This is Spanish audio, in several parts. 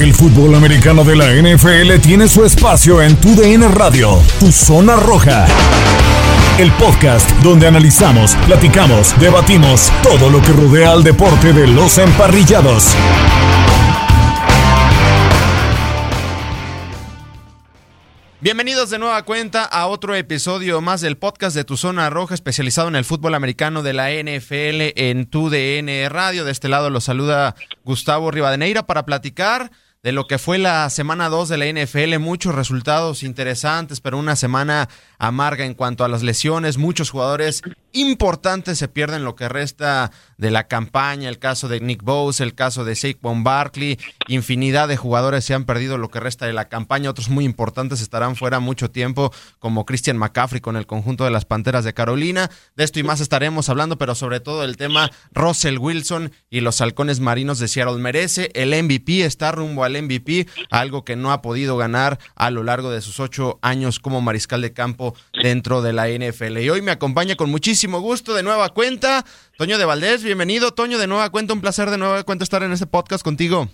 El fútbol americano de la NFL tiene su espacio en Tu DN Radio, Tu Zona Roja. El podcast donde analizamos, platicamos, debatimos todo lo que rodea al deporte de los emparrillados. Bienvenidos de nueva cuenta a otro episodio más del podcast de Tu Zona Roja, especializado en el fútbol americano de la NFL en Tu DN Radio. De este lado los saluda Gustavo Rivadeneira para platicar de lo que fue la semana 2 de la NFL, muchos resultados interesantes, pero una semana amarga en cuanto a las lesiones, muchos jugadores importantes se pierden lo que resta de la campaña, el caso de Nick Bose, el caso de Saquon Barkley, infinidad de jugadores se han perdido lo que resta de la campaña, otros muy importantes estarán fuera mucho tiempo, como Christian McCaffrey con el conjunto de las Panteras de Carolina, de esto y más estaremos hablando, pero sobre todo el tema Russell Wilson y los halcones marinos de Seattle merece, el MVP está rumbo al MVP, algo que no ha podido ganar a lo largo de sus ocho años como mariscal de campo dentro de la NFL. Y hoy me acompaña con muchísimo gusto de nueva cuenta Toño de Valdés. Bienvenido, Toño, de nueva cuenta. Un placer de nueva cuenta estar en este podcast contigo.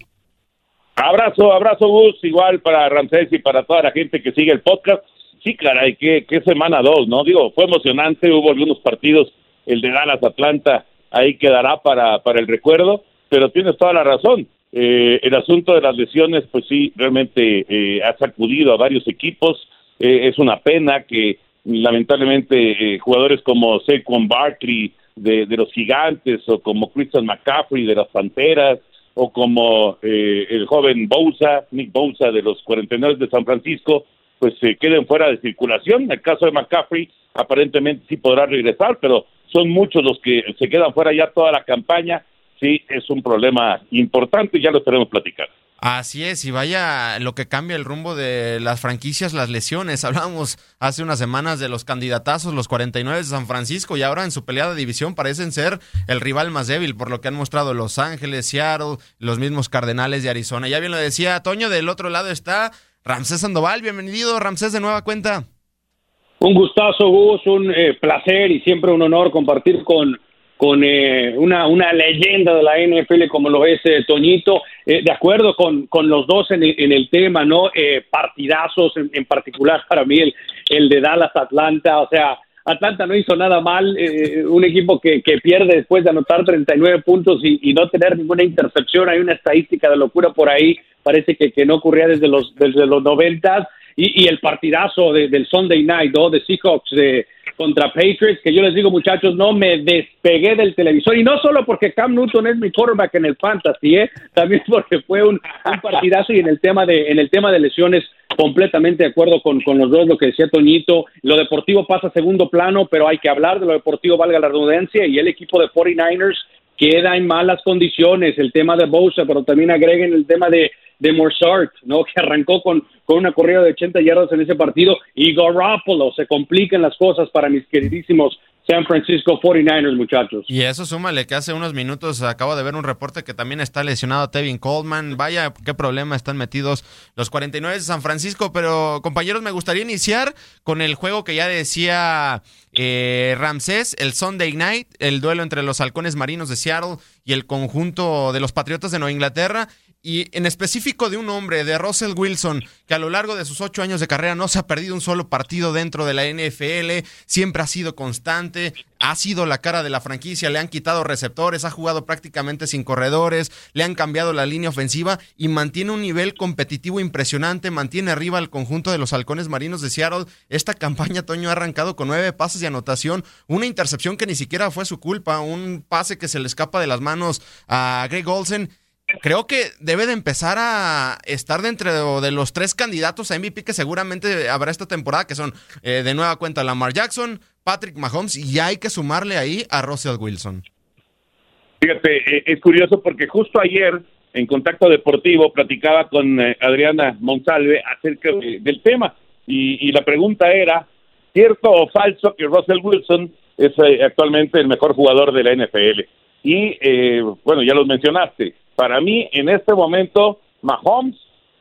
Abrazo, abrazo, Gus. Igual para Ramsés y para toda la gente que sigue el podcast. Sí, caray, qué, qué semana dos, ¿no? Digo, fue emocionante. Hubo algunos partidos, el de Dallas, Atlanta, ahí quedará para, para el recuerdo. Pero tienes toda la razón. Eh, el asunto de las lesiones, pues sí, realmente eh, ha sacudido a varios equipos. Eh, es una pena que lamentablemente jugadores como Saquon Barkley de, de, los Gigantes o como Christian McCaffrey de las Panteras o como el joven Bousa, Nick Bousa de los 49 de San Francisco, pues se queden fuera de circulación. En el caso de McCaffrey, aparentemente sí podrá regresar, pero son muchos los que se quedan fuera ya toda la campaña sí es un problema importante ya lo estaremos platicar. Así es, y vaya lo que cambia el rumbo de las franquicias, las lesiones. Hablábamos hace unas semanas de los candidatazos, los 49 de San Francisco, y ahora en su pelea de división parecen ser el rival más débil, por lo que han mostrado Los Ángeles, Seattle, los mismos Cardenales de Arizona. Ya bien lo decía Toño, del otro lado está Ramsés Sandoval. Bienvenido, Ramsés, de nueva cuenta. Un gustazo, Gus, un eh, placer y siempre un honor compartir con con eh, una, una leyenda de la NFL como lo es eh, Toñito, eh, de acuerdo con, con, los dos en el, en el tema, ¿no? partidazos, en, particular para mí el, el de Dallas Atlanta, o sea, Atlanta no hizo nada mal, un equipo que, que, pierde después de anotar 39 puntos y, y, no tener ninguna intercepción, hay una estadística de locura por ahí, parece que, que no ocurría desde los, desde los 90 y, y el partidazo del Sunday Night, ¿no? De Seahawks de contra Patriots, que yo les digo, muchachos, no me despegué del televisor. Y no solo porque Cam Newton es mi quarterback en el fantasy, ¿eh? también porque fue un, partidazo y en el tema de, en el tema de lesiones, completamente de acuerdo con, con los dos, lo que decía Toñito. Lo deportivo pasa a segundo plano, pero hay que hablar de lo deportivo, valga la redundancia, y el equipo de 49ers queda en malas condiciones el tema de Bosa, pero también agreguen el tema de, de Morsart, ¿no? Que arrancó con, con una corrida de 80 yardas en ese partido y Garoppolo, se complican las cosas para mis queridísimos San Francisco 49ers, muchachos. Y eso súmale que hace unos minutos acabo de ver un reporte que también está lesionado Tevin Coleman. Vaya, qué problema están metidos los 49 de San Francisco. Pero, compañeros, me gustaría iniciar con el juego que ya decía eh, Ramsés, el Sunday Night, el duelo entre los halcones marinos de Seattle y el conjunto de los Patriotas de Nueva Inglaterra y en específico de un hombre, de Russell Wilson, que a lo largo de sus ocho años de carrera no se ha perdido un solo partido dentro de la NFL, siempre ha sido constante, ha sido la cara de la franquicia, le han quitado receptores, ha jugado prácticamente sin corredores, le han cambiado la línea ofensiva y mantiene un nivel competitivo impresionante, mantiene arriba al conjunto de los halcones marinos de Seattle. Esta campaña, Toño, ha arrancado con nueve pases de anotación, una intercepción que ni siquiera fue su culpa, un pase que se le escapa de las manos a Greg Olsen creo que debe de empezar a estar dentro de los tres candidatos a MVP que seguramente habrá esta temporada, que son eh, de nueva cuenta Lamar Jackson, Patrick Mahomes, y hay que sumarle ahí a Russell Wilson. Fíjate, eh, es curioso porque justo ayer en Contacto Deportivo platicaba con eh, Adriana Monsalve acerca del tema y, y, la pregunta era, ¿cierto o falso que Russell Wilson es actualmente el mejor jugador de la NFL? Y bueno, ya los mencionaste, para mí, en este momento, Mahomes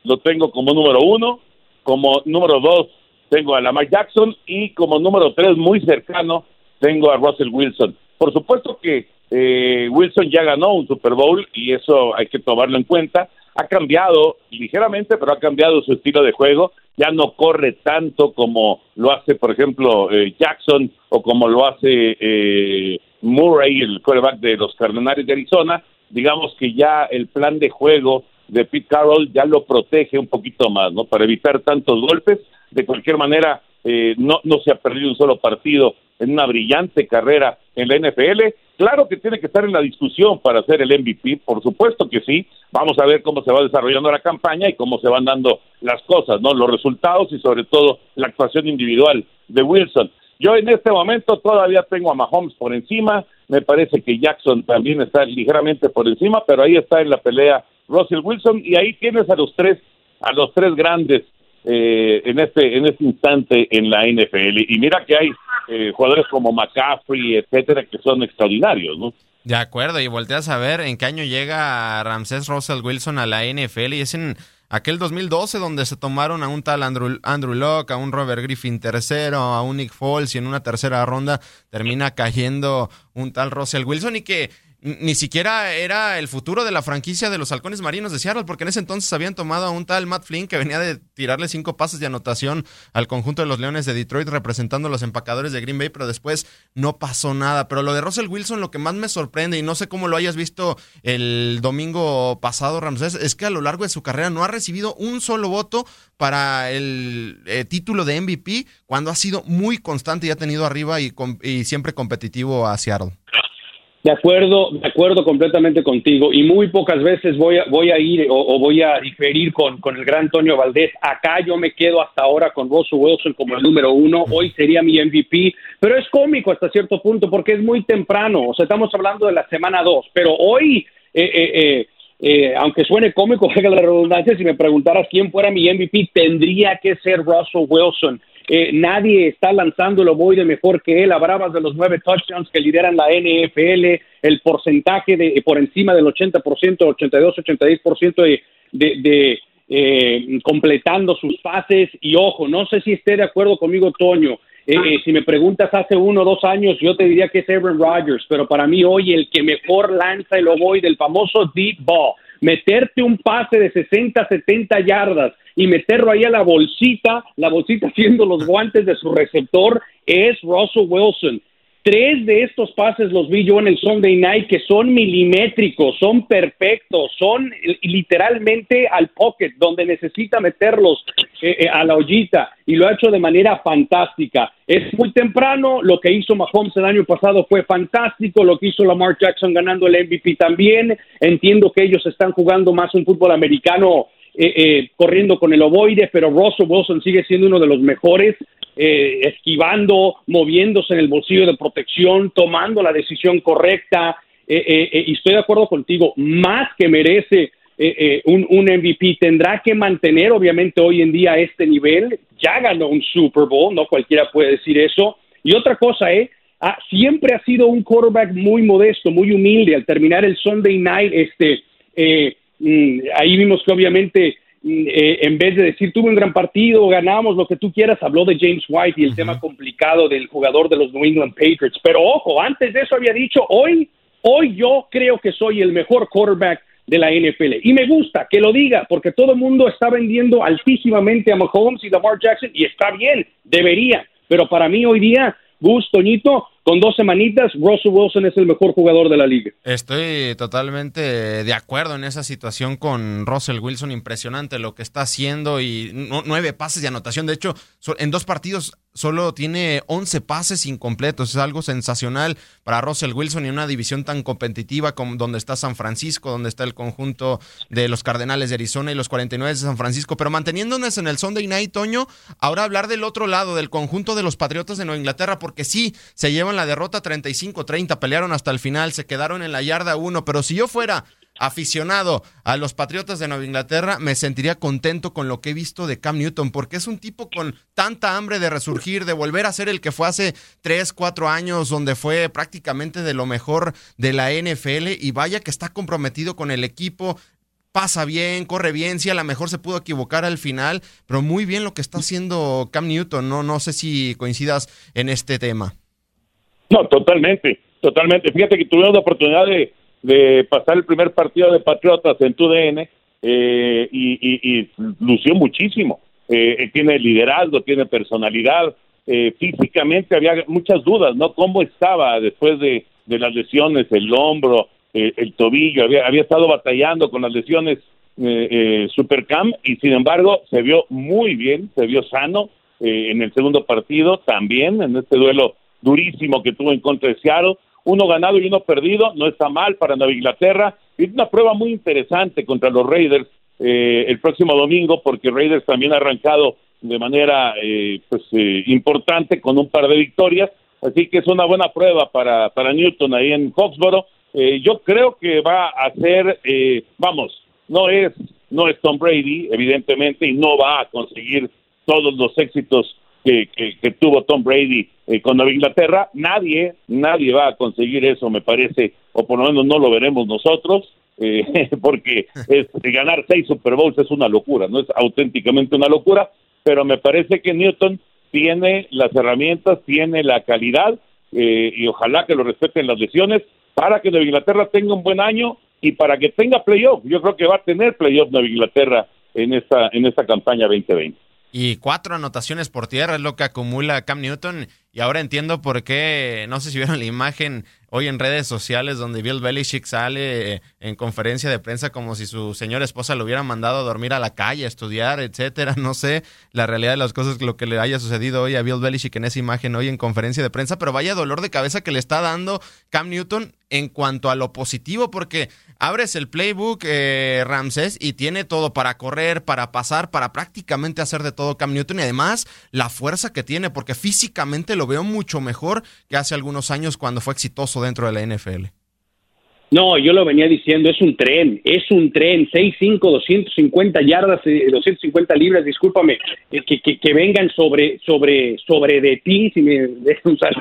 lo tengo como número uno, como número dos tengo a Lamar Jackson y como número tres, muy cercano, tengo a Russell Wilson. Por supuesto que eh, Wilson ya ganó un Super Bowl y eso hay que tomarlo en cuenta. Ha cambiado ligeramente, pero ha cambiado su estilo de juego. Ya no corre tanto como lo hace, por ejemplo, eh, Jackson o como lo hace eh, Murray, el quarterback de los Cardenales de Arizona digamos que ya el plan de juego de Pete Carroll ya lo protege un poquito más, ¿no? Para evitar tantos golpes. De cualquier manera, eh, no, no se ha perdido un solo partido en una brillante carrera en la NFL. Claro que tiene que estar en la discusión para ser el MVP, por supuesto que sí. Vamos a ver cómo se va desarrollando la campaña y cómo se van dando las cosas, ¿no? Los resultados y sobre todo la actuación individual de Wilson. Yo en este momento todavía tengo a Mahomes por encima, me parece que Jackson también está ligeramente por encima, pero ahí está en la pelea Russell Wilson y ahí tienes a los tres, a los tres grandes eh, en este en este instante en la NFL y mira que hay eh, jugadores como McCaffrey, etcétera, que son extraordinarios, ¿no? De acuerdo, y volteas a ver en qué año llega Ramsés Russell Wilson a la NFL y es en aquel 2012 donde se tomaron a un tal Andrew, Andrew Locke, a un Robert Griffin tercero, a un Nick Foles y en una tercera ronda termina cayendo un tal Russell Wilson y que ni siquiera era el futuro de la franquicia de los halcones marinos de Seattle, porque en ese entonces habían tomado a un tal Matt Flynn que venía de tirarle cinco pases de anotación al conjunto de los Leones de Detroit representando a los empacadores de Green Bay, pero después no pasó nada. Pero lo de Russell Wilson, lo que más me sorprende, y no sé cómo lo hayas visto el domingo pasado, Ramsés, es que a lo largo de su carrera no ha recibido un solo voto para el eh, título de MVP cuando ha sido muy constante y ha tenido arriba y, y siempre competitivo a Seattle. De acuerdo, de acuerdo completamente contigo. Y muy pocas veces voy a, voy a ir o, voy a diferir con, con, el gran Antonio Valdés. Acá yo me quedo hasta ahora con Russell Wilson como el número uno. Hoy sería mi MVP. Pero es cómico hasta cierto punto porque es muy temprano. O sea, estamos hablando de la semana dos. Pero hoy, eh, eh, eh, aunque suene cómico, la redundancia, si me preguntaras quién fuera mi MVP, tendría que ser Russell Wilson. Eh, nadie está lanzando el ovoide mejor que él. Hablabas de los nueve touchdowns que lideran la NFL, el porcentaje de por encima del 80%, 82, 86% de, de, de eh, completando sus pases. Y ojo, no sé si esté de acuerdo conmigo, Toño. Eh, eh, si me preguntas hace uno o dos años, yo te diría que es Aaron Rodgers, pero para mí hoy el que mejor lanza el ovoide, el famoso deep ball, meterte un pase de 60, 70 yardas y meterlo ahí a la bolsita, la bolsita haciendo los guantes de su receptor, es Russell Wilson. Tres de estos pases los vi yo en el Sunday Night que son milimétricos, son perfectos, son literalmente al pocket, donde necesita meterlos eh, eh, a la ollita y lo ha hecho de manera fantástica. Es muy temprano, lo que hizo Mahomes el año pasado fue fantástico, lo que hizo Lamar Jackson ganando el MVP también. Entiendo que ellos están jugando más un fútbol americano eh, corriendo con el ovoide, pero Russell Wilson sigue siendo uno de los mejores eh, esquivando, moviéndose en el bolsillo de protección, tomando la decisión correcta. y estoy de acuerdo contigo, más que merece un, un, MVP, tendrá que mantener obviamente hoy en día este nivel, ya ganó un Super Bowl, no cualquiera puede decir eso, y otra cosa, ¿eh? Ah, siempre ha sido un quarterback muy modesto, muy humilde. Al terminar el Sunday night, este, eh, ahí vimos que obviamente mm, eh, en vez de decir tuve un gran partido, ganamos lo que tú quieras, habló de James White y el tema complicado del jugador de los New England Patriots. Pero ojo, antes de eso había dicho, hoy, hoy yo creo que soy el mejor quarterback de la NFL. Y me gusta que lo diga, porque todo el mundo está vendiendo altísimamente a Mahomes y Lamar Jackson, y está bien, debería. Pero para mí hoy día Gus, Toñito, con dos semanitas, Russell Wilson es el mejor jugador de la liga. Estoy totalmente de acuerdo en esa situación con Russell Wilson, impresionante lo que está haciendo y nueve pases de anotación. De hecho, en dos partidos solo tiene 11 pases incompletos. Es algo sensacional para Russell Wilson y una división tan competitiva como donde está San Francisco, donde está el conjunto de los Cardenales de Arizona y los 49 de San Francisco. Pero manteniéndonos en el Sunday Night, Toño, ahora hablar del otro lado, del conjunto de los Patriotas de Nueva Inglaterra, porque sí, se llevan la derrota 35-30, pelearon hasta el final, se quedaron en la yarda 1, pero si yo fuera aficionado a los Patriotas de Nueva Inglaterra, me sentiría contento con lo que he visto de Cam Newton, porque es un tipo con tanta hambre de resurgir, de volver a ser el que fue hace 3, 4 años, donde fue prácticamente de lo mejor de la NFL, y vaya que está comprometido con el equipo, pasa bien, corre bien, sí, a lo mejor se pudo equivocar al final, pero muy bien lo que está haciendo Cam Newton, no, no sé si coincidas en este tema. No, totalmente, totalmente. Fíjate que tuvimos la oportunidad de de pasar el primer partido de Patriotas en tu DN eh, y, lució muchísimo. Eh, tiene liderazgo, tiene personalidad. Eh, físicamente había muchas dudas, ¿no? ¿Cómo estaba después de, las lesiones, el hombro, el tobillo? Había, había estado batallando con las lesiones Supercam y sin embargo se vio muy bien, se vio sano en el segundo partido también, en este duelo durísimo que tuvo en contra de Seattle uno ganado y uno perdido, no está mal para Nueva Inglaterra. Es una prueba muy interesante contra los Raiders eh, el próximo domingo, porque Raiders también ha arrancado de manera eh, pues, eh, importante con un par de victorias, así que es una buena prueba para, para Newton ahí en Foxboro. yo creo que va a ser, vamos, no es, no es Tom Brady, evidentemente, y no va a conseguir todos los éxitos que, que, tuvo Tom Brady eh, con Nueva Inglaterra. Nadie, nadie va a conseguir eso, me parece, o por lo menos no lo veremos nosotros, eh, porque es, ganar seis Super Bowls es una locura, no es auténticamente una locura, pero me parece que Newton tiene las herramientas, tiene la calidad eh, y ojalá que lo respeten las lesiones para que Nueva Inglaterra tenga un buen año y para que tenga playoff. Yo creo que va a tener playoff Nueva Inglaterra en esta en esta campaña 2020 y cuatro anotaciones por tierra es lo que acumula Cam Newton. Y ahora entiendo por qué, no sé si vieron la imagen hoy en redes sociales donde Bill Belichick sale eh, en conferencia de prensa como si su señora esposa lo hubiera mandado a dormir a la calle, a estudiar, etcétera. No sé la realidad de las cosas, lo que le haya sucedido hoy a Bill Belichick en esa imagen hoy en conferencia de prensa, pero vaya dolor de cabeza que le está dando Cam Newton en cuanto a lo positivo, porque abres el playbook, eh, Ramses, y tiene todo para correr, para pasar, para prácticamente hacer de todo Cam Newton y además la fuerza que tiene, porque físicamente lo veo mucho mejor que hace algunos años cuando fue exitoso dentro de la NFL. No, yo lo venía diciendo, es un tren, es un tren, 6'5", 250 yardas, 250 eh, libras, discúlpame, eh, que, que, que, vengan sobre, sobre, sobre de ti, si me dejan usar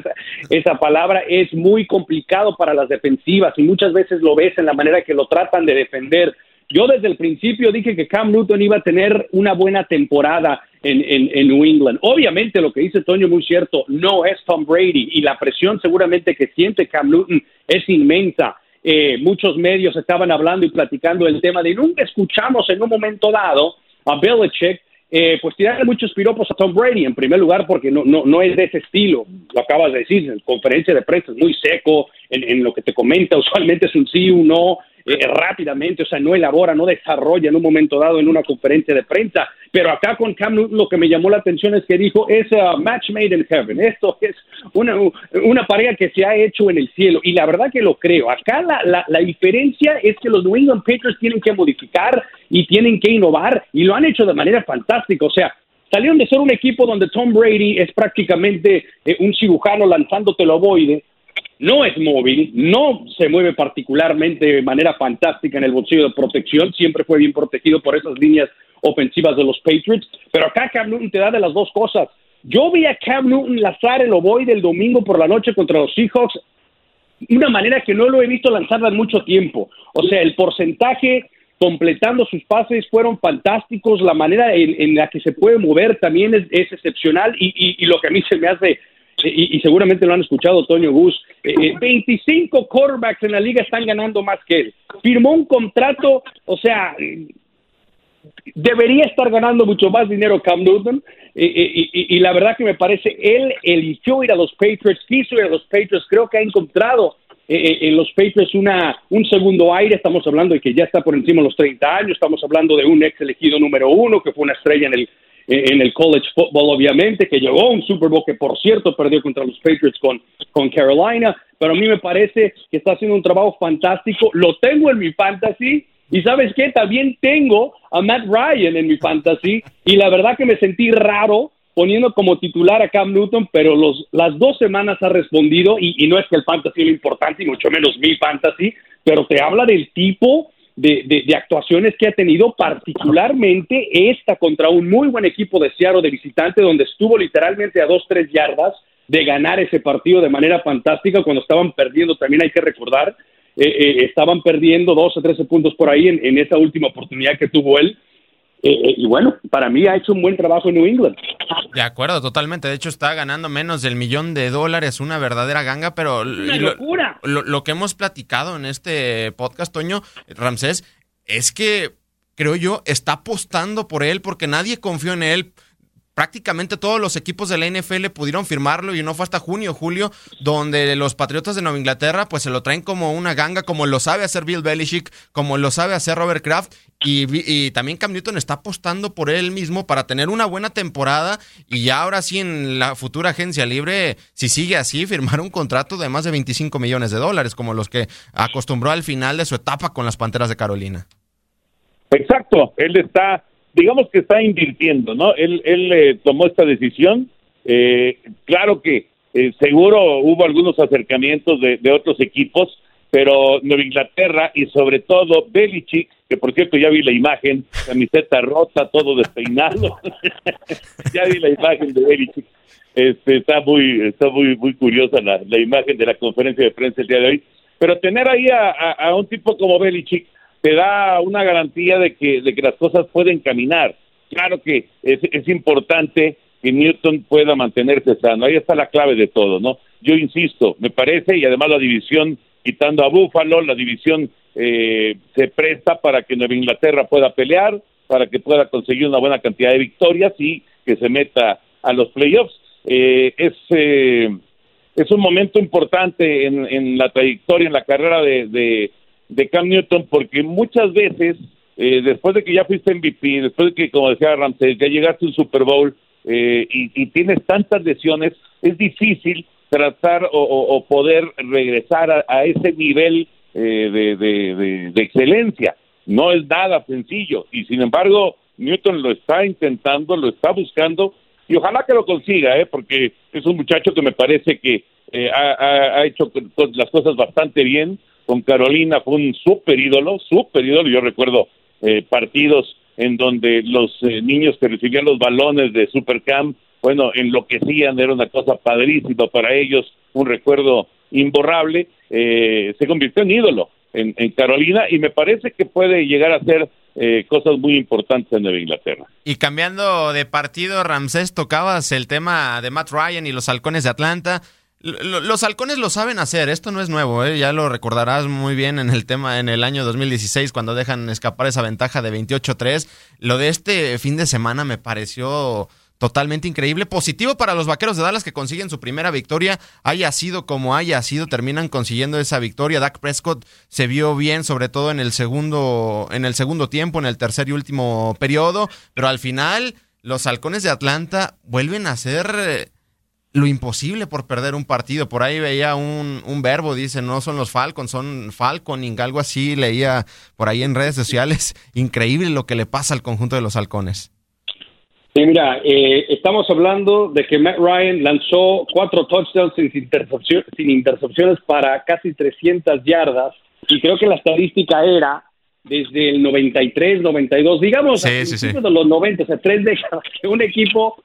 esa palabra, es muy complicado para las defensivas y muchas veces lo ves en la manera que lo tratan de defender. Yo desde el principio dije que Cam Newton iba a tener una buena temporada en, en, en, New England. Obviamente lo que dice Toño muy cierto, no es Tom Brady y la presión seguramente que siente Cam Newton es inmensa eh, muchos medios estaban hablando y platicando el tema de nunca escuchamos en un momento dado a Belichick eh, pues tirarle muchos piropos a Tom Brady, en primer lugar, porque no, no, no es de ese estilo, lo acabas de decir, en conferencia de prensa es muy seco, en, en lo que te comenta usualmente es un sí, un no, eh, rápidamente, o sea, no elabora, no desarrolla en un momento dado en una conferencia de prensa. Pero acá con Cam Newton lo que me llamó la atención es que dijo, es uh, match made in heaven. Esto es una, una pareja que se ha hecho en el cielo. Y la verdad que lo creo. Acá la, la, la diferencia es que los New England Patriots tienen que modificar y tienen que innovar y lo han hecho de manera fantástica. O sea, salieron de ser un equipo donde Tom Brady es prácticamente eh, un cirujano lanzándote el ovoide no es móvil, no se mueve particularmente de manera fantástica en el bolsillo de protección, siempre fue bien protegido por esas líneas ofensivas de los Patriots, pero acá Cam Newton te da de las dos cosas. Yo vi a Cam Newton lanzar el oboe del domingo por la noche contra los Seahawks una manera que no lo he visto lanzar en mucho tiempo. O sea, el porcentaje completando sus pases fueron fantásticos, la manera en, la que se puede mover también es, excepcional y, lo que a mí se me hace, y, seguramente lo han escuchado Toño Gus, 25 eh, quarterbacks en la liga están ganando más que él. Firmó un contrato, o sea, debería estar ganando mucho más dinero Cam Newton. Y, la verdad que me parece, él eligió ir a los Patriots, quiso ir a los Patriots, creo que ha encontrado eh, eh, en los Patriots una, un segundo aire, estamos hablando de que ya está por encima de los 30 años, estamos hablando de un ex elegido número uno, que fue una estrella en el, en el college football, obviamente, que llegó a un Super Bowl que, por cierto, perdió contra los Patriots con, con Carolina, pero a mí me parece que está haciendo un trabajo fantástico, lo tengo en mi fantasy, y sabes qué, también tengo a Matt Ryan en mi fantasy. Y la verdad que me sentí raro poniendo como titular a Cam Newton, pero los, las dos semanas ha respondido. Y, no es que el fantasy lo importante y mucho menos mi fantasy, pero te habla del tipo de, de, actuaciones que ha tenido, particularmente esta contra un muy buen equipo de Seattle de visitante, donde estuvo literalmente a dos, tres yardas de ganar ese partido de manera fantástica cuando estaban perdiendo, también hay que recordar, eh, eh, estaban perdiendo 12, 13 puntos por ahí en, esa última oportunidad que tuvo él. Eh, y bueno, para mí ha hecho un buen trabajo en New England. De acuerdo, totalmente. De hecho, está ganando menos del millón de dólares, una verdadera ganga, pero una locura. Lo, lo, que hemos platicado en este podcast, Toño, Ramsés, es que creo yo está apostando por él porque nadie confió en él prácticamente todos los equipos de la NFL pudieron firmarlo y no fue hasta junio, julio, donde los Patriotas de Nueva Inglaterra pues se lo traen como una ganga, como lo sabe hacer Bill Belichick, como lo sabe hacer Robert Kraft. Y, también Cam Newton está apostando por él mismo para tener una buena temporada y ya ahora sí en la futura agencia libre, si sigue así, firmar un contrato de más de 25 millones de dólares, como los que acostumbró al final de su etapa con las Panteras de Carolina. Exacto, él está digamos que está invirtiendo, ¿no? Él, él eh, tomó esta decisión. Eh, claro que eh, seguro hubo algunos acercamientos de, otros equipos, pero Nueva Inglaterra y sobre todo Belichick, que por cierto ya vi la imagen, camiseta rota, todo despeinado, ya vi la imagen de Belichick. Este, está muy está muy muy curiosa la, la, imagen de la conferencia de prensa el día de hoy, pero tener ahí a un tipo como Belichick te da una garantía de que, de que las cosas pueden caminar. Claro que es, es importante que Newton pueda mantenerse sano. Ahí está la clave de todo, ¿no? Yo insisto, me parece, y además la división, quitando a Búfalo, la división eh, se presta para que Nueva Inglaterra pueda pelear, para que pueda conseguir una buena cantidad de victorias y que se meta a los playoffs. Eh, es, eh, es un momento importante en, en la trayectoria, en la carrera de, de Cam Newton porque muchas veces, eh, después de que ya fuiste MVP, después de que, como decía Ramsey, ya llegaste a un Super Bowl eh, y, tienes tantas lesiones, es difícil tratar o, poder regresar a, ese nivel eh, de, de, excelencia. No es nada sencillo y sin embargo Newton lo está intentando, lo está buscando y ojalá que lo consiga, ¿eh? porque es un muchacho que me parece que ha, ha, hecho las cosas bastante bien, con Carolina fue un súper ídolo, súper ídolo. Yo recuerdo eh, partidos en donde los eh, niños que recibían los balones de Supercamp, bueno, enloquecían, era una cosa padrísima para ellos, un recuerdo imborrable. Eh, se convirtió en ídolo en, Carolina y me parece que puede llegar a hacer cosas muy importantes en Nueva Inglaterra. Y cambiando de partido, Ramsés, tocabas el tema de Matt Ryan y los halcones de Atlanta. Los halcones lo saben hacer, esto no es nuevo, ¿eh? ya lo recordarás muy bien en el tema en el año 2016 cuando dejan escapar esa ventaja de 28-3. Lo de este fin de semana me pareció totalmente increíble, positivo para los Vaqueros de Dallas que consiguen su primera victoria, haya sido como haya sido, terminan consiguiendo esa victoria. Dak Prescott se vio bien, sobre todo en el segundo en el segundo tiempo, en el tercer y último periodo, pero al final los halcones de Atlanta vuelven a ser lo imposible por perder un partido. Por ahí veía un, un, verbo, dice, no son los Falcons, son Falconing, algo así, leía por ahí en redes sociales. Increíble lo que le pasa al conjunto de los halcones. Sí, mira, eh, estamos hablando de que Matt Ryan lanzó cuatro touchdowns sin, intercepción, sin intercepciones para casi 300 yardas y creo que la estadística era desde el 93, 92, digamos, sí, sí, sí. de los 90, o sea, tres décadas que un equipo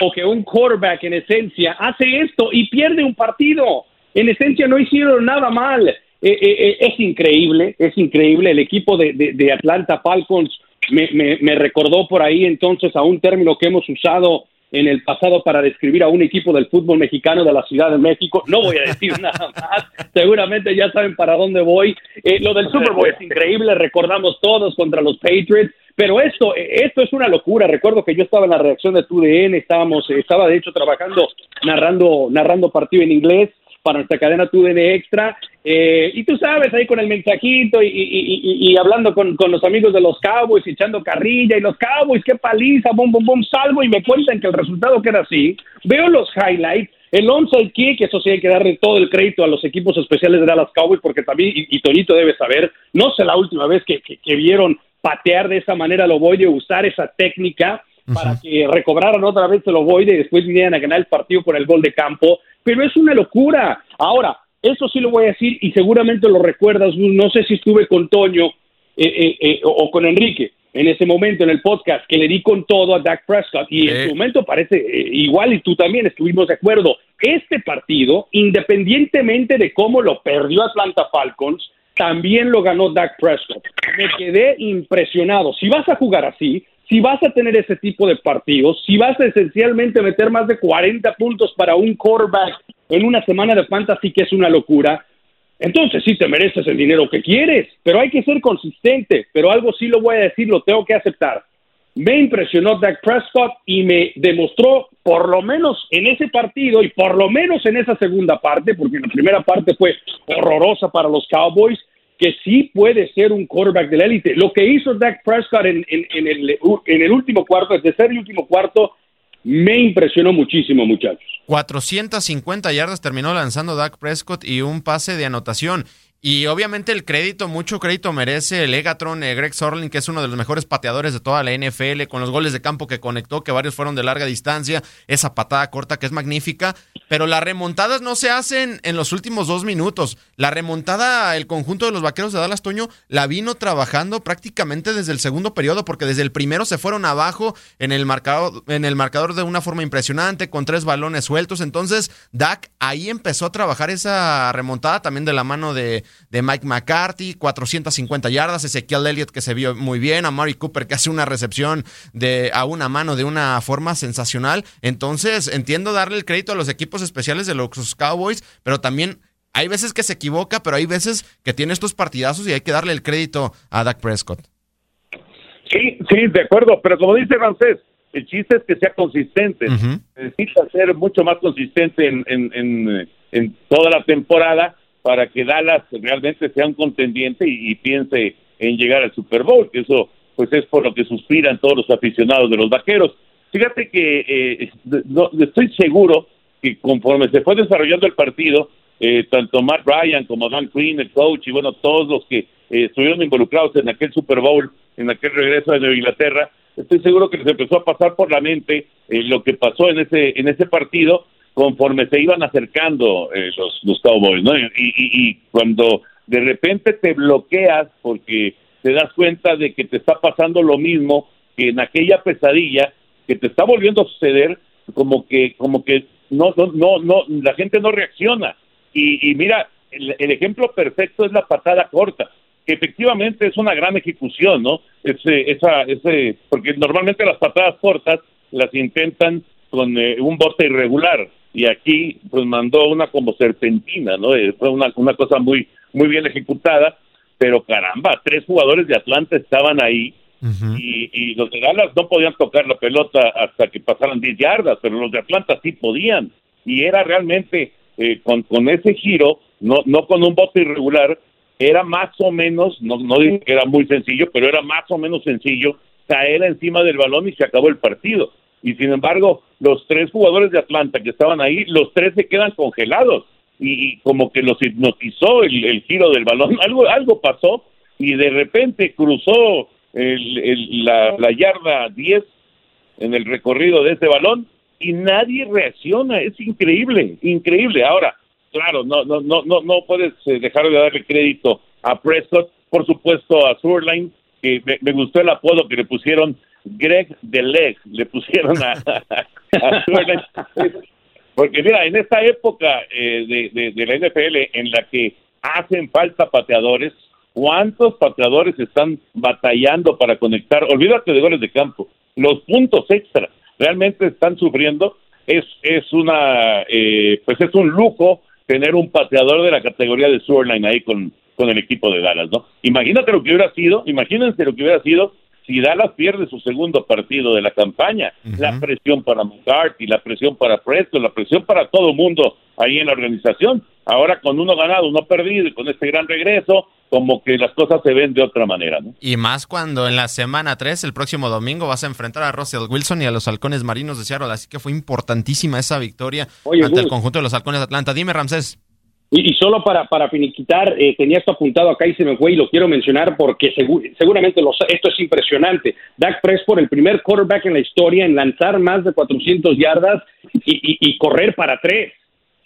o que un quarterback en esencia hace esto y pierde un partido. En esencia no hicieron nada mal. Eh, eh, eh, es increíble, es increíble. El equipo de, de, Atlanta Falcons me, me, me, recordó por ahí entonces a un término que hemos usado en el pasado para describir a un equipo del fútbol mexicano de la Ciudad de México. No voy a decir nada más, seguramente ya saben para dónde voy. lo del Super Bowl es increíble, recordamos todos contra los Patriots, pero esto, esto es una locura. Recuerdo que yo estaba en la reacción de TUDN, estábamos, estaba de hecho trabajando, narrando, narrando partido en inglés para nuestra cadena TUDN Extra. Eh, y tú sabes, ahí con el mensajito y, y, y, hablando con, con, los amigos de los Cowboys, echando carrilla, y los Cowboys, qué paliza, bum, bum, bum, salgo y me cuentan que el resultado queda así. Veo los highlights, el onside kick, eso sí hay que darle todo el crédito a los equipos especiales de Dallas Cowboys, porque también, y, Tonito debe saber, no sé la última vez que, que vieron patear de esa manera lo voy a usar esa técnica para que recobraran otra vez el ovoide y después vinieran a ganar el partido con el gol de campo, pero es una locura. Ahora, eso sí lo voy a decir y seguramente lo recuerdas, no sé si estuve con Toño eh, eh, eh, o con Enrique en ese momento en el podcast que le di con todo a Dak Prescott y en ese momento parece igual y tú también estuvimos de acuerdo. Este partido, independientemente de cómo lo perdió Atlanta Falcons, también lo ganó Dak Prescott. Me quedé impresionado. Si vas a jugar así, si vas a tener ese tipo de partidos, si vas a esencialmente meter más de 40 puntos para un quarterback en una semana de fantasy que es una locura, entonces sí te mereces el dinero que quieres, pero hay que ser consistente, pero algo sí lo voy a decir, lo tengo que aceptar. Me impresionó Dak Prescott y me demostró, por lo menos en ese partido y por lo menos en esa segunda parte, porque la primera parte fue horrorosa para los Cowboys, que sí puede ser un quarterback de la élite. Lo que hizo Dak Prescott en, el, en el último cuarto, el tercer y último cuarto, me impresionó muchísimo, muchachos. 450 yardas terminó lanzando Dak Prescott y un pase de anotación. Y obviamente el crédito, mucho crédito merece el Egatron eh, Greg Sorling, que es uno de los mejores pateadores de toda la NFL, con los goles de campo que conectó, que varios fueron de larga distancia, esa patada corta que es magnífica, pero las remontadas no se hacen en los últimos dos minutos. La remontada, el conjunto de los vaqueros de Dallas Toño, la vino trabajando prácticamente desde el segundo periodo, porque desde el primero se fueron abajo en el marcador, en el marcador de una forma impresionante, con tres balones sueltos. Entonces, Dak ahí empezó a trabajar esa remontada también de la mano de de Mike McCarthy, 450 yardas, Ezequiel Elliott que se vio muy bien, a Mari Cooper que hace una recepción de, a una mano de una forma sensacional. Entonces, entiendo darle el crédito a los equipos especiales de los Cowboys, pero también hay veces que se equivoca, pero hay veces que tiene estos partidazos y hay que darle el crédito a Dak Prescott. Sí, sí, de acuerdo, pero como dice Francés, el chiste es que sea consistente. Necesita ser mucho más consistente en, en, en toda la temporada para que Dallas realmente sea un contendiente y, piense en llegar al Super Bowl, que eso pues es por lo que suspiran todos los aficionados de los vaqueros. Fíjate que eh, estoy seguro que conforme se fue desarrollando el partido, eh, tanto Matt Ryan como Dan Quinn, el coach, y bueno, todos los que eh, estuvieron involucrados en aquel Super Bowl, en aquel regreso de Nueva Inglaterra, estoy seguro que les empezó a pasar por la mente lo que pasó en ese, en ese partido conforme se iban acercando eh, los, los Cowboys, ¿no? Y, cuando de repente te bloqueas porque te das cuenta de que te está pasando lo mismo que en aquella pesadilla que te está volviendo a suceder, como que, como que no, no, no, no la gente no reacciona. Y, y mira, el, el, ejemplo perfecto es la patada corta, que efectivamente es una gran ejecución, ¿no? Ese, esa, ese, porque normalmente las patadas cortas las intentan con eh, un bote irregular, y aquí pues mandó una como serpentina, ¿no? Eh, fue una, una cosa muy, muy bien ejecutada, pero caramba, tres jugadores de Atlanta estaban ahí y, y, los de Dallas no podían tocar la pelota hasta que pasaran 10 yardas, pero los de Atlanta sí podían. Y era realmente eh, con, con ese giro, no, no con un bote irregular, era más o menos, no, no digo que era muy sencillo, pero era más o menos sencillo caer encima del balón y se acabó el partido y sin embargo los tres jugadores de Atlanta que estaban ahí, los tres se quedan congelados. Y, como que los hipnotizó el, giro del balón, algo, algo pasó y de repente cruzó el, la, yarda 10 en el recorrido de ese balón y nadie reacciona, es increíble, increíble. Ahora, claro, no no no no no puedes eh, dejar de darle crédito a Prescott, por supuesto a Surline, que me, gustó el apodo que le pusieron Greg the Leg, le pusieron a, Porque mira, en esta época eh, de, de, la NFL en la que hacen falta pateadores, ¿cuántos pateadores están batallando para conectar? Olvídate de goles de campo, los puntos extra realmente están sufriendo. Es, es una, eh, pues es un lujo tener un pateador de la categoría de Swordline ahí con, con el equipo de Dallas, ¿no? Imagínate lo que hubiera sido, imagínense lo que hubiera sido si Dallas pierde su segundo partido de la campaña, la presión para McCarthy, la presión para Preston, la presión para todo el mundo ahí en la organización. Ahora con uno ganado, uno perdido y con este gran regreso, como que las cosas se ven de otra manera. ¿no? Y más cuando en la semana 3, el próximo domingo, vas a enfrentar a Russell Wilson y a los halcones marinos de Seattle. Así que fue importantísima esa victoria ante el conjunto de los halcones de Atlanta. Dime, Ramsés. Y, solo para, para finiquitar, eh, tenía esto apuntado acá y se me fue y lo quiero mencionar porque seguramente esto es impresionante. Dak Prescott, el primer quarterback en la historia en lanzar más de 400 yardas y, y correr para tres.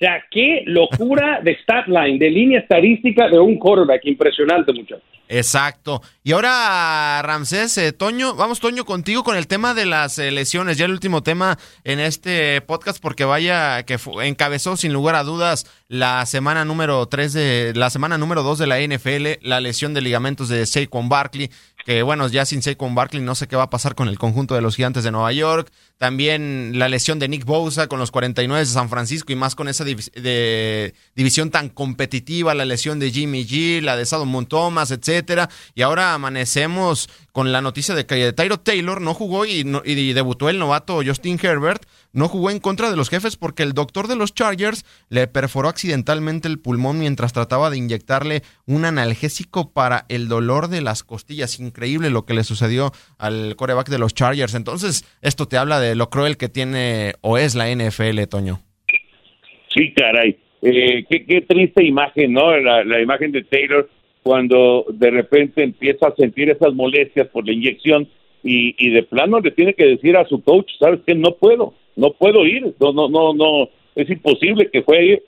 O sea, qué locura de stat line, de línea estadística de un quarterback. Impresionante, muchachos. Exacto. Y ahora, Ramsés, eh, Toño, vamos, Toño, contigo con el tema de las eh, lesiones. Ya el último tema en este podcast, porque vaya que encabezó sin lugar a dudas la semana número 3 de la semana número 2 de la NFL, la lesión de ligamentos de Saquon Barkley que bueno, ya sin Saquon Barkley no sé qué va a pasar con el conjunto de los gigantes de Nueva York. También la lesión de Nick Bosa con los 49 de San Francisco y más con esa división tan competitiva, la lesión de Jimmy G, la de Salomon Thomas, etcétera. Y ahora amanecemos con la noticia de que Tyro Taylor no jugó y, y debutó el novato Justin Herbert no jugó en contra de los jefes porque el doctor de los Chargers le perforó accidentalmente el pulmón mientras trataba de inyectarle un analgésico para el dolor de las costillas. Increíble lo que le sucedió al coreback de los Chargers. Entonces, esto te habla de lo cruel que tiene o es la NFL, Toño. Sí, caray. Eh, qué, triste imagen, ¿no? La, imagen de Taylor cuando de repente empieza a sentir esas molestias por la inyección y, y de plano le tiene que decir a su coach, ¿sabes qué? No puedo no puedo ir, no, no, no, no, es imposible que juegue,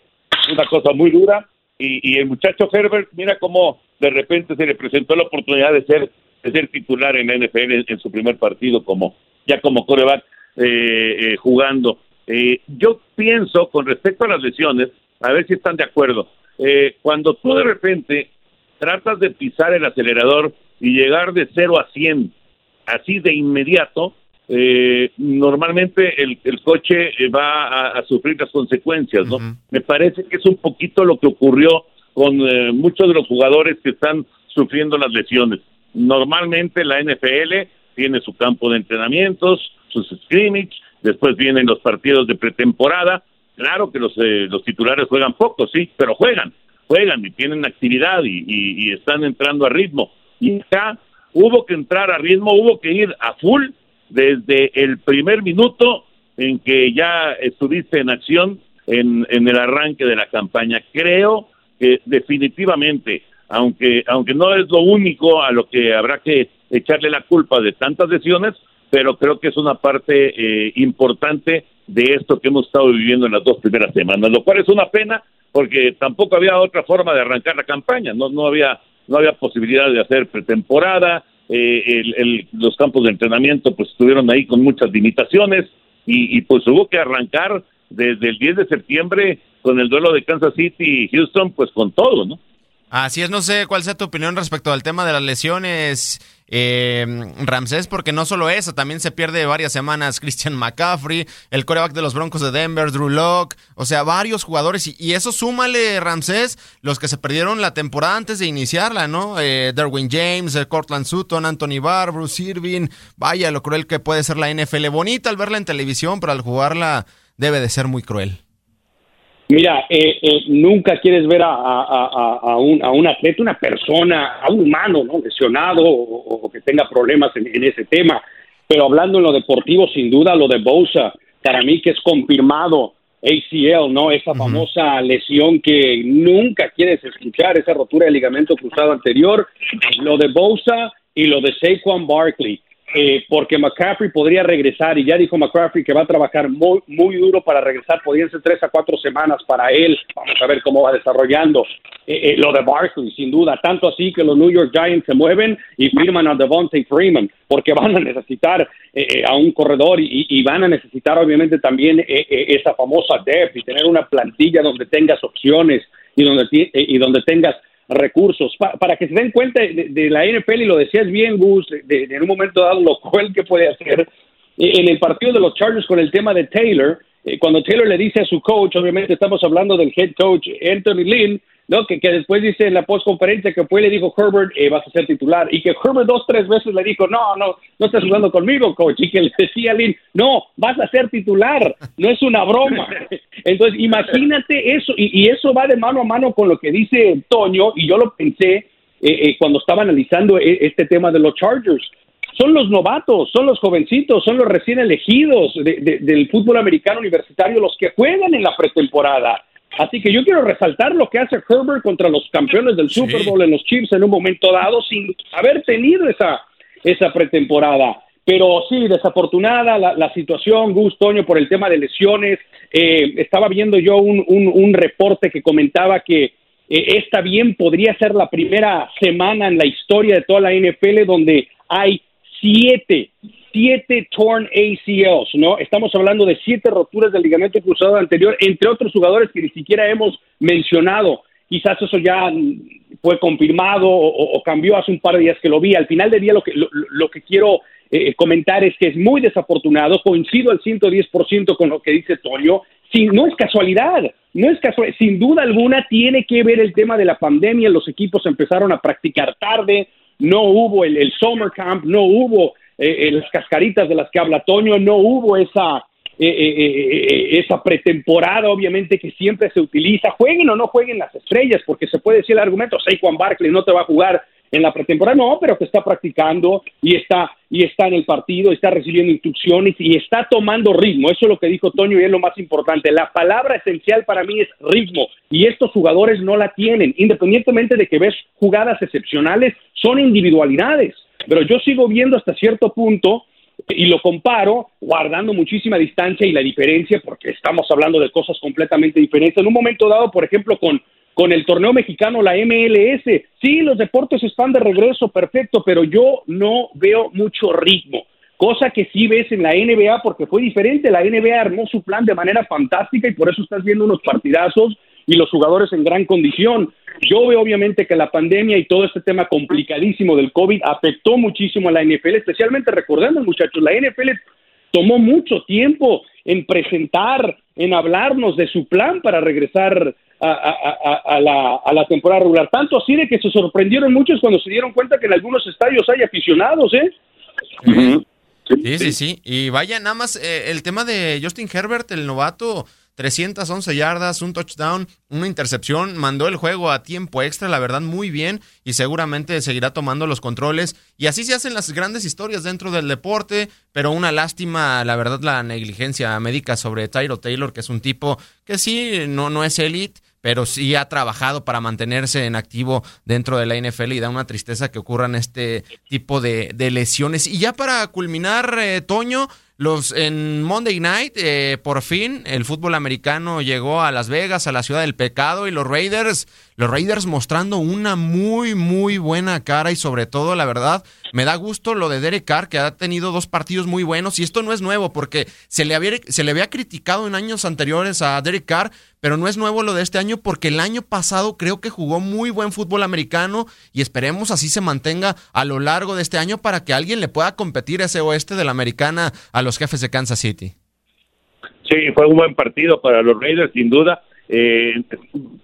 una cosa muy dura, y, el muchacho Herbert, mira cómo de repente se le presentó la oportunidad de ser, de ser titular en la NFL en, su primer partido como, ya como coreback eh, eh, jugando. Eh, yo pienso con respecto a las lesiones, a ver si están de acuerdo, cuando tú de repente tratas de pisar el acelerador y llegar de 0 a 100 así de inmediato, eh, normalmente el, coche eh, va a, sufrir las consecuencias, ¿no? Me parece que es un poquito lo que ocurrió con eh, muchos de los jugadores que están sufriendo las lesiones. Normalmente la NFL tiene su campo de entrenamientos, sus scrimmage, después vienen los partidos de pretemporada. Claro que los, eh, los titulares juegan poco, sí, pero juegan, juegan y tienen actividad y, y están entrando a ritmo. Y acá hubo que entrar a ritmo, hubo que ir a full desde el primer minuto en que ya estuviste en acción en, en el arranque de la campaña. Creo que definitivamente, aunque, aunque no es lo único a lo que habrá que echarle la culpa de tantas lesiones, pero creo que es una parte eh, importante de esto que hemos estado viviendo en las dos primeras semanas, lo cual es una pena porque tampoco había otra forma de arrancar la campaña, no, no había no había posibilidad de hacer pretemporada, eh, el, los campos de entrenamiento pues estuvieron ahí con muchas limitaciones y, pues hubo que arrancar desde el 10 de septiembre con el duelo de Kansas City y Houston pues con todo, ¿no? Así es, no sé cuál sea tu opinión respecto al tema de las lesiones eh, Ramsés, porque no solo eso, también se pierde varias semanas Christian McCaffrey, el coreback de los Broncos de Denver, Drew Locke, o sea, varios jugadores, y, eso súmale, Ramsés, los que se perdieron la temporada antes de iniciarla, ¿no? Eh, Derwin James, eh, Cortland Sutton, Anthony Barr, Bruce Irving, vaya lo cruel que puede ser la NFL, bonita al verla en televisión, pero al jugarla debe de ser muy cruel. Mira, eh, eh, nunca quieres ver a, a, un, a, un, atleta, una persona, a un humano ¿no? lesionado o, que tenga problemas en, ese tema. Pero hablando en lo deportivo, sin duda, lo de Bosa, para mí que es confirmado ACL, ¿no? Esa famosa lesión que nunca quieres escuchar, esa rotura de ligamento cruzado anterior, lo de Bosa y lo de Saquon Barkley. Eh, porque McCaffrey podría regresar y ya dijo McCaffrey que va a trabajar muy, muy duro para regresar, podrían ser tres a cuatro semanas para él, vamos a ver cómo va desarrollando eh, eh, lo de Barkley, sin duda, tanto así que los New York Giants se mueven y firman a Devontae Freeman, porque van a necesitar a un corredor y, van a necesitar obviamente también esa famosa depth y tener una plantilla donde tengas opciones y donde, y donde tengas recursos. para que se den cuenta de, la NFL, y lo decías bien, Gus, de, en un momento dado lo cual que puede hacer, eh, en el partido de los Chargers con el tema de Taylor, eh, cuando Taylor le dice a su coach, obviamente estamos hablando del head coach Anthony Lynn, ¿no? Que, que después dice en la postconferencia que fue le dijo Herbert, eh, vas a ser titular, y que Herbert dos, tres veces le dijo, no, no, no estás jugando conmigo, coach, y que le decía a Lynn, no, vas a ser titular, no es una broma. Entonces, imagínate eso, y, eso va de mano a mano con lo que dice Toño, y yo lo pensé eh, eh, cuando estaba analizando este tema de los Chargers. Son los novatos, son los jovencitos, son los recién elegidos del fútbol americano universitario los que juegan en la pretemporada Así que yo quiero resaltar lo que hace Herbert contra los campeones del Super Bowl en los Chiefs en un momento dado sin haber tenido esa, esa pretemporada. Pero sí, desafortunada la, situación, Gus Toño, por el tema de lesiones. Eh, estaba viendo yo un, un, reporte que comentaba que eh, esta bien podría ser la primera semana en la historia de toda la NFL donde hay siete, siete torn ACLs, ¿no? Estamos hablando de siete roturas del ligamento cruzado anterior, entre otros jugadores que ni siquiera hemos mencionado. Quizás eso ya fue confirmado o, cambió hace un par de días que lo vi. Al final del día lo que, lo, que quiero eh, comentar es que es muy desafortunado, coincido al 110% con lo que dice Toño, sin, no es casualidad, no es casualidad, sin duda alguna tiene que ver el tema de la pandemia, los equipos empezaron a practicar tarde, no hubo el summer camp, no hubo eh, las cascaritas de las que habla Toño, no hubo esa, eh, eh, esa pretemporada, obviamente, que siempre se utiliza. Jueguen o no jueguen las estrellas, porque se puede decir el argumento, Juan Barkley no te va a jugar en la pretemporada, no, pero que está practicando y está, y está en el partido, está recibiendo instrucciones y está tomando ritmo. Eso es lo que dijo Toño y es lo más importante. La palabra esencial para mí es ritmo y estos jugadores no la tienen. Independientemente de que ves jugadas excepcionales, son individualidades. Pero yo sigo viendo hasta cierto punto y lo comparo guardando muchísima distancia y la diferencia, porque estamos hablando de cosas completamente diferentes. En un momento dado, por ejemplo, con, con el torneo mexicano, la MLS, sí, los deportes están de regreso, perfecto, pero yo no veo mucho ritmo. Cosa que sí ves en la NBA porque fue diferente. La NBA armó su plan de manera fantástica y por eso estás viendo unos partidazos y los jugadores en gran condición. Yo veo obviamente que la pandemia y todo este tema complicadísimo del COVID afectó muchísimo a la NFL, especialmente recordando, muchachos, la NFL tomó mucho tiempo en presentar, en hablarnos de su plan para regresar a, la, a, la, temporada regular. Tanto así de que se sorprendieron muchos cuando se dieron cuenta que en algunos estadios hay aficionados, ¿eh? Sí, sí, sí. Y vaya, nada más eh, el tema de Justin Herbert, el novato 311 yardas, un touchdown, una intercepción, mandó el juego a tiempo extra, la verdad muy bien y seguramente seguirá tomando los controles y así se hacen las grandes historias dentro del deporte, pero una lástima, la verdad, la negligencia médica sobre Tyro Taylor, que es un tipo que sí, no, no es elite, pero sí ha trabajado para mantenerse en activo dentro de la NFL y da una tristeza que ocurran este tipo de, de lesiones. Y ya para culminar, eh, Toño, los en Monday Night, eh, por fin, el fútbol americano llegó a Las Vegas, a la ciudad del pecado, y los Raiders, los Raiders mostrando una muy, muy buena cara, y sobre todo, la verdad, me da gusto lo de Derek Carr, que ha tenido dos partidos muy buenos, y esto no es nuevo, porque se le había, criticado en años anteriores a Derek Carr, pero no es nuevo lo de este año, porque el año pasado creo que jugó muy buen fútbol americano, y esperemos así se mantenga a lo largo de este año para que alguien le pueda competir ese oeste de la americana a los jefes de Kansas City. Sí, fue un buen partido para los Raiders, sin duda. Eh,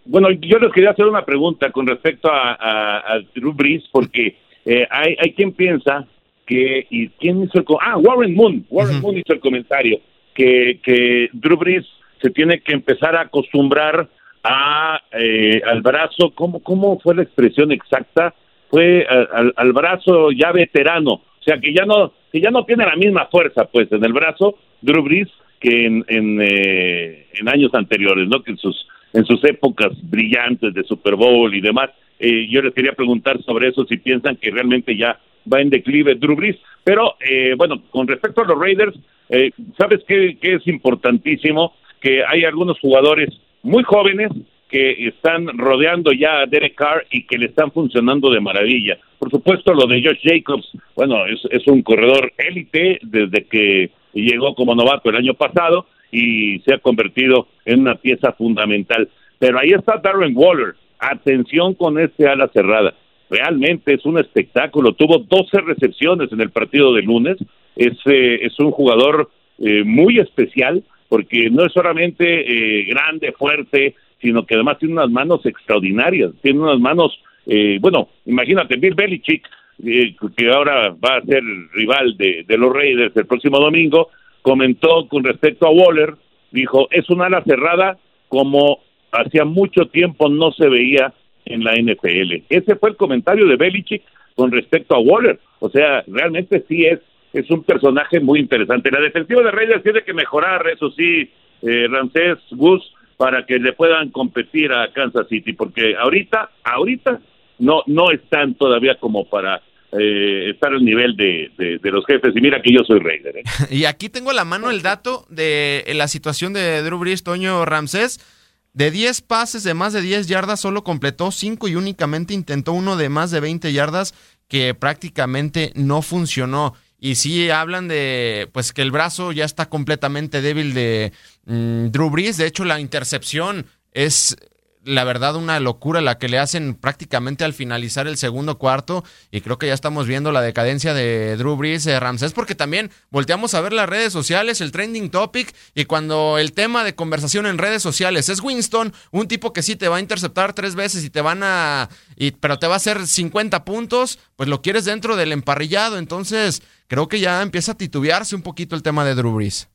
bueno, yo les quería hacer una pregunta con respecto a, Drew Brees, porque eh, hay, hay quien piensa que, y quién hizo el, ah, Warren Moon, Warren Moon hizo el comentario, que, que Drew Brees se tiene que empezar a acostumbrar a eh, al brazo, ¿cómo, ¿cómo fue la expresión exacta? Fue al, al brazo ya veterano, o sea que ya no que ya no tiene la misma fuerza pues en el brazo Drew Brees que en en, eh, en años anteriores no que en sus en sus épocas brillantes de Super Bowl y demás eh, yo les quería preguntar sobre eso si piensan que realmente ya va en declive Drew Brees Pero, eh, bueno, con respecto a los Raiders, eh, ¿sabes qué, qué es importantísimo? Que hay algunos jugadores muy jóvenes que están rodeando ya a Derek Carr y que le están funcionando de maravilla. Por supuesto, lo de Josh Jacobs, bueno, es, es un corredor élite desde que llegó como novato el año pasado y se ha convertido en una pieza fundamental. Pero ahí está Darren Waller. Atención con este ala cerrada. Realmente es un espectáculo. Tuvo 12 recepciones en el partido de lunes. Es, eh, es un jugador eh, muy especial porque no es solamente eh, grande, fuerte, sino que además tiene unas manos extraordinarias. Tiene unas manos, bueno, imagínate, Bill Belichick, que ahora va a ser rival de, de los Raiders el próximo domingo, comentó con respecto a Waller, dijo, es una ala cerrada como hacía mucho tiempo no se veía en la NFL. Ese fue el comentario de Belichick con respecto a Waller. O sea, realmente sí es, es un personaje muy interesante. La defensiva de Raiders tiene que mejorar, eso sí, eh, Ramsés Gus, para que le puedan competir a Kansas City, porque ahorita, ahorita no, no están todavía como para eh, estar al nivel de, de, los jefes. Y mira que yo soy Raider. ¿eh? y aquí tengo la mano el dato de la situación de Drew Brees, Toño Ramsés. De 10 pases de más de 10 yardas, solo completó 5 y únicamente intentó uno de más de 20 yardas que prácticamente no funcionó. Y sí hablan de pues que el brazo ya está completamente débil de mm, Drew Brees. De hecho, la intercepción es la verdad una locura la que le hacen prácticamente al finalizar el segundo cuarto y creo que ya estamos viendo la decadencia de Drew Brees, de Ramsés, porque también volteamos a ver las redes sociales, el trending topic y cuando el tema de conversación en redes sociales es Winston, un tipo que sí te va a interceptar tres veces y te van a, pero te va a hacer 50 puntos, pues lo quieres dentro del emparrillado, entonces creo que ya empieza a titubearse un poquito el tema de Drew Brees.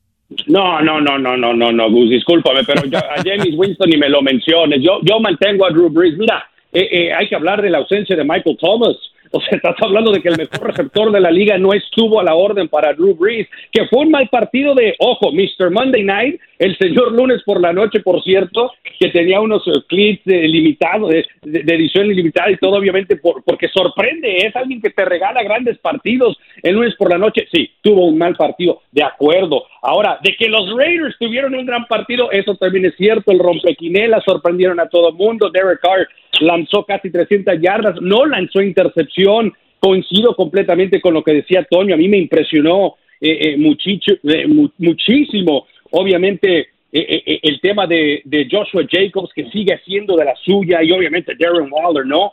No, no, no, no, no, no, no, Gus, discúlpame, pero yo, a James Winston ni me lo menciones. Yo, yo mantengo a Drew Brees. Mira, eh, eh, hay que hablar de la ausencia de Michael Thomas. O sea, estás hablando de que el mejor receptor de la liga no estuvo a la orden para Drew Brees, que fue un mal partido de, ojo, Mr. Monday Night, el señor lunes por la noche, por cierto, que tenía unos eh, clips limitados, de, edición ilimitada y todo, obviamente, por, porque sorprende, es alguien que te regala grandes partidos el lunes por la noche. Sí, tuvo un mal partido, de acuerdo. Ahora, de que los Raiders tuvieron un gran partido, eso también es cierto. El rompequinela sorprendieron a todo mundo. Derek Carr lanzó casi 300 yardas, no lanzó intercepción. Coincido completamente con lo que decía Toño, a mí me impresionó eh, eh, eh muchísimo obviamente eh, eh, eh, el tema de, Joshua Jacobs que sigue siendo de la suya y obviamente Darren Waller, ¿no?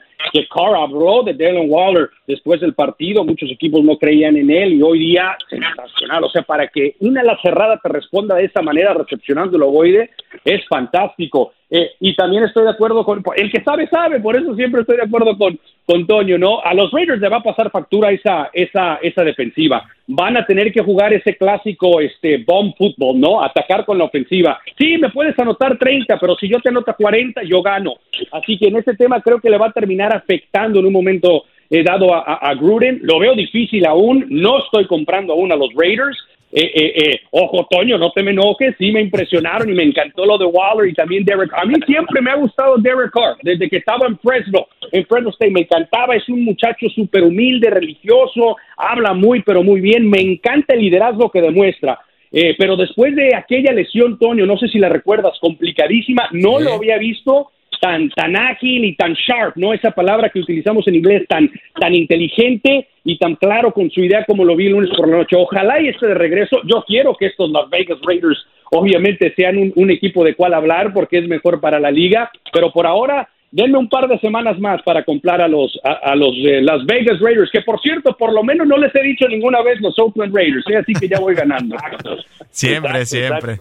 Carr habló de Darren Waller después del partido, muchos equipos no creían en él y hoy día sensacional, o sea, para que una la cerrada te responda de esa manera recepcionando el ovoide es fantástico. y también estoy de acuerdo con, el que sabe, sabe, por eso siempre estoy de acuerdo con, con Toño, ¿no? A los Raiders le va a pasar factura esa, esa, esa defensiva. Van a tener que jugar ese clásico este, bomb football, ¿no? Atacar con la ofensiva. Sí, me puedes anotar 30, pero si yo te anoto 40, yo gano. Así que en ese tema creo que le va a terminar afectando en un momento eh, dado a, a, Gruden. Lo veo difícil aún. No estoy comprando aún a los Raiders. Eh, eh, eh, ojo, Toño, no te me enojes, sí me impresionaron y me encantó lo de Waller y también Derek A mí siempre me ha gustado Derek Carr, desde que estaba en Fresno, en Fresno State, me encantaba, es un muchacho súper humilde, religioso, habla muy, pero muy bien, me encanta el liderazgo que demuestra. Eh, pero después de aquella lesión, Toño, no sé si la recuerdas, complicadísima, no lo había visto tan, tan ágil y tan sharp, ¿no? Esa palabra que utilizamos en inglés, tan, tan inteligente y tan claro con su idea como lo vi el lunes por la noche. Ojalá y esté de regreso. Yo quiero que estos Las Vegas Raiders obviamente sean un, un equipo de cual hablar porque es mejor para la liga, pero por ahora denme un par de semanas más para comprar a los a, los eh, Las Vegas Raiders, que por cierto, por lo menos no les he dicho ninguna vez los Oakland Raiders, ¿eh? así que ya voy ganando. siempre, siempre.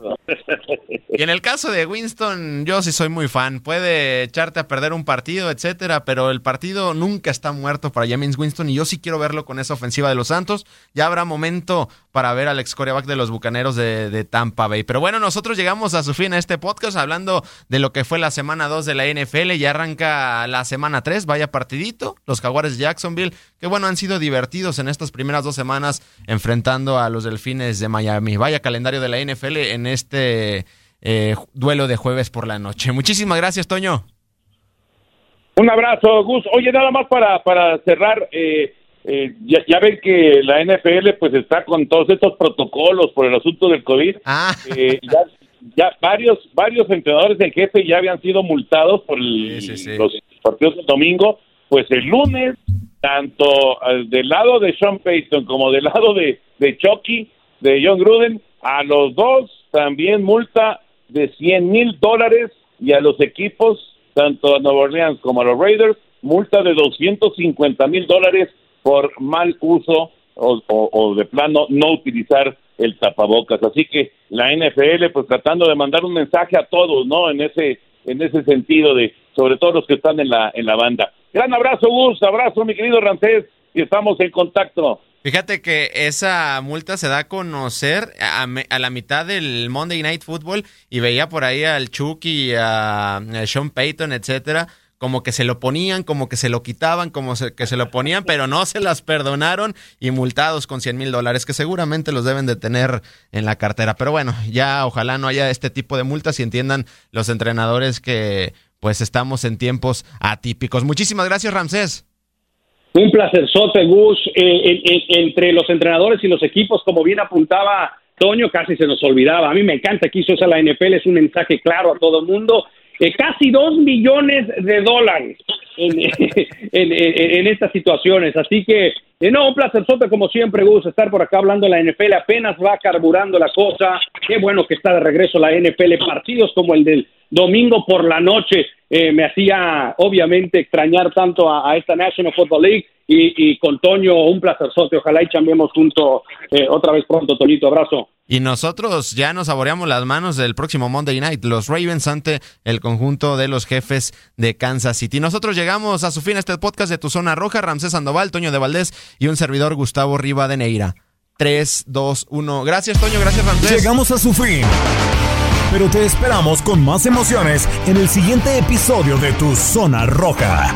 Y en el caso de Winston, yo sí soy muy fan. Puede echarte a perder un partido, etcétera, pero el partido nunca está muerto para James Winston y yo sí quiero verlo con esa ofensiva de los Santos. Ya habrá momento para ver al ex coreback de los bucaneros de, de Tampa Bay. Pero bueno, nosotros llegamos a su fin a este podcast hablando de lo que fue la semana 2 de la NFL. Ya arranca la semana 3, vaya partidito, los Jaguares de Jacksonville, que bueno, han sido divertidos en estas primeras dos semanas enfrentando a los Delfines de Miami. Vaya calendario de la NFL en este eh, duelo de jueves por la noche. Muchísimas gracias, Toño. Un abrazo, Gus. Oye, nada más para, para cerrar, eh, eh, ya, ya, ven que la NFL pues está con todos estos protocolos por el asunto del COVID. Ah. Eh, ya, ya, varios varios entrenadores del jefe ya habían sido multados por los partidos del domingo. Pues el lunes, tanto del lado de Sean Payton como del lado de, de Chucky, de John Gruden, a los dos también multa de 100 mil dólares y a los equipos, tanto a Nueva Orleans como a los Raiders, multa de 250 mil dólares por mal uso o, o, de plano no utilizar el tapabocas. Así que la NFL, pues tratando de mandar un mensaje a todos, ¿no? En ese en ese sentido de, sobre todo los que están en la en la banda. Gran abrazo, Gus, abrazo, mi querido Rancés, y estamos en contacto. Fíjate que esa multa se da a conocer a, la mitad del Monday Night Football y veía por ahí al Chucky, a, a Sean Payton, etcétera, como que se lo ponían, como que se lo quitaban, como que se lo ponían, pero no se las perdonaron y multados con 100 mil dólares, que seguramente los deben de tener en la cartera. Pero bueno, ya ojalá no haya este tipo de multas y entiendan los entrenadores que pues estamos en tiempos atípicos. Muchísimas gracias, Ramsés. Un placer, Sote, Gus. Eh, entre los entrenadores y los equipos, como bien apuntaba Toño, casi se nos olvidaba. A mí me encanta que hizo esa la NFL, es un mensaje claro a todo el mundo eh, casi dos millones de dólares en, estas situaciones. Así que, eh, no, un placer, Soto, como siempre, Gus, estar por acá hablando de la NFL. Apenas va carburando la cosa. Qué bueno que está de regreso la NFL. Partidos como el del domingo por la noche eh, me hacía, obviamente, extrañar tanto a, esta National Football League. Y, con Toño, un placer, Soto. Ojalá y cambiemos juntos otra vez pronto, Toñito. Abrazo. Y nosotros ya nos saboreamos las manos del próximo Monday Night, los Ravens ante el conjunto de los jefes de Kansas City. Nosotros llegamos a su fin este podcast de Tu Zona Roja, Ramsés Sandoval, Toño de Valdés y un servidor Gustavo Rivadeneira. 3, 2, 1. Gracias, Toño, gracias, Ramsés. Llegamos a su fin. Pero te esperamos con más emociones en el siguiente episodio de Tu Zona Roja.